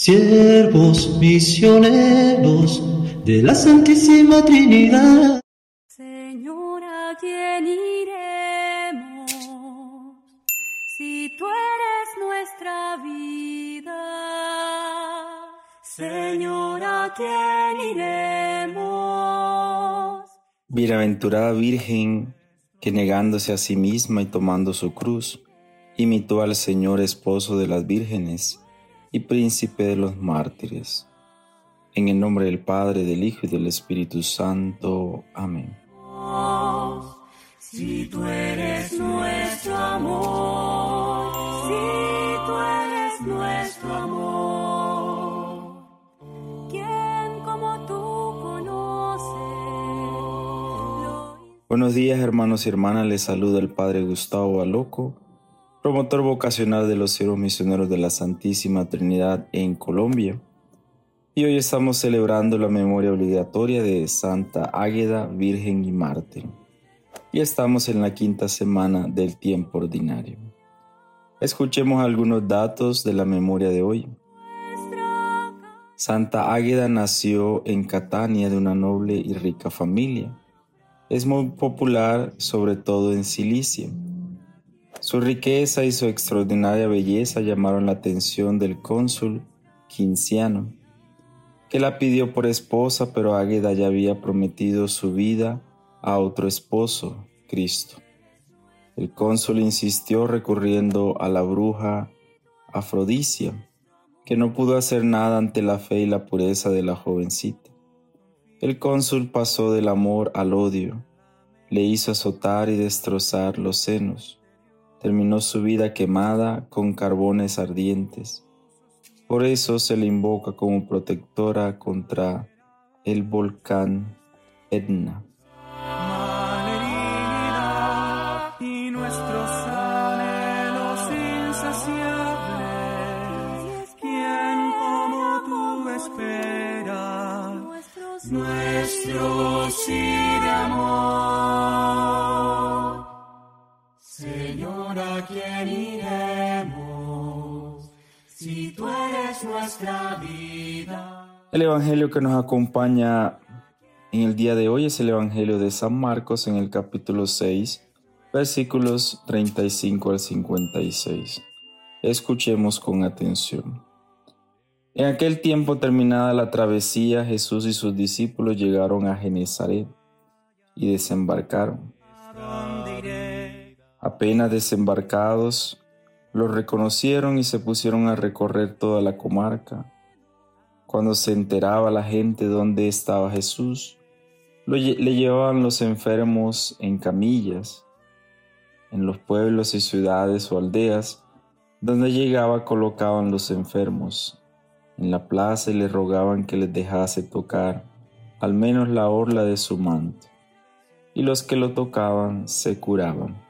siervos misioneros de la Santísima Trinidad. Señor, ¿a quién iremos si tú eres nuestra vida? Señor, ¿a quién iremos? Bienaventurada Virgen que negándose a sí misma y tomando su cruz, imitó al Señor esposo de las vírgenes y príncipe de los mártires. En el nombre del Padre, del Hijo y del Espíritu Santo. Amén. Si tú eres nuestro amor, si tú eres nuestro amor, ¿quién como tú conoce? Buenos días hermanos y hermanas, les saluda el Padre Gustavo Baloco promotor vocacional de los siervos misioneros de la Santísima Trinidad en Colombia. Y hoy estamos celebrando la memoria obligatoria de Santa Águeda, Virgen y Mártir. Y estamos en la quinta semana del tiempo ordinario. Escuchemos algunos datos de la memoria de hoy. Santa Águeda nació en Catania de una noble y rica familia. Es muy popular sobre todo en Cilicia su riqueza y su extraordinaria belleza llamaron la atención del cónsul Quinciano, que la pidió por esposa, pero Águeda ya había prometido su vida a otro esposo, Cristo. El cónsul insistió recurriendo a la bruja Afrodicia, que no pudo hacer nada ante la fe y la pureza de la jovencita. El cónsul pasó del amor al odio, le hizo azotar y destrozar los senos terminó su vida quemada con carbones ardientes. Por eso se le invoca como protectora contra el volcán Etna. y nuestros anhelos insaciables, ¿quién como tú espera nuestro sí de amor? Señor, ¿a quién iremos si tú eres nuestra vida? El Evangelio que nos acompaña en el día de hoy es el Evangelio de San Marcos en el capítulo 6, versículos 35 al 56. Escuchemos con atención. En aquel tiempo terminada la travesía, Jesús y sus discípulos llegaron a Genezaret y desembarcaron. Apenas desembarcados, los reconocieron y se pusieron a recorrer toda la comarca. Cuando se enteraba la gente dónde estaba Jesús, le llevaban los enfermos en camillas. En los pueblos y ciudades o aldeas, donde llegaba colocaban los enfermos. En la plaza y le rogaban que les dejase tocar al menos la orla de su manto. Y los que lo tocaban se curaban.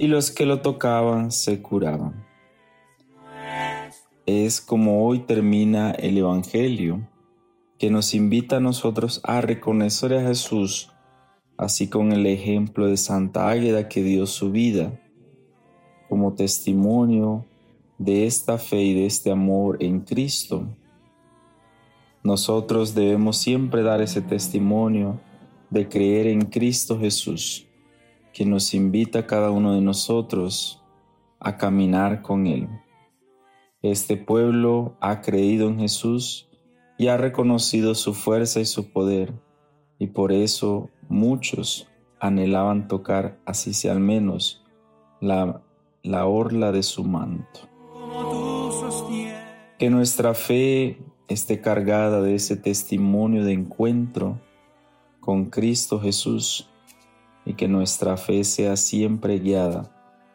Y los que lo tocaban se curaban. Es como hoy termina el Evangelio, que nos invita a nosotros a reconocer a Jesús, así con el ejemplo de Santa Águeda que dio su vida como testimonio de esta fe y de este amor en Cristo. Nosotros debemos siempre dar ese testimonio de creer en Cristo Jesús que nos invita a cada uno de nosotros a caminar con Él. Este pueblo ha creído en Jesús y ha reconocido su fuerza y su poder, y por eso muchos anhelaban tocar, así sea al menos, la, la orla de su manto. Que nuestra fe esté cargada de ese testimonio de encuentro con Cristo Jesús y que nuestra fe sea siempre guiada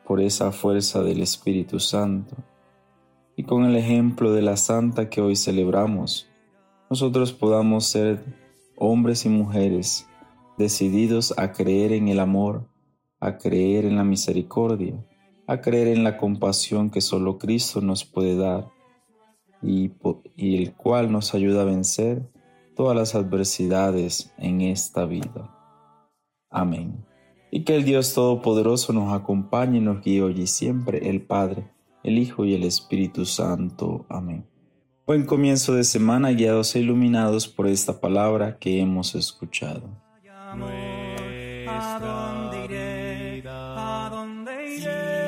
por esa fuerza del Espíritu Santo. Y con el ejemplo de la Santa que hoy celebramos, nosotros podamos ser hombres y mujeres decididos a creer en el amor, a creer en la misericordia, a creer en la compasión que solo Cristo nos puede dar y, y el cual nos ayuda a vencer todas las adversidades en esta vida. Amén. Y que el Dios Todopoderoso nos acompañe y nos guíe hoy y siempre, el Padre, el Hijo y el Espíritu Santo. Amén. Buen comienzo de semana guiados e iluminados por esta palabra que hemos escuchado. ¿A dónde iré? ¿A dónde iré?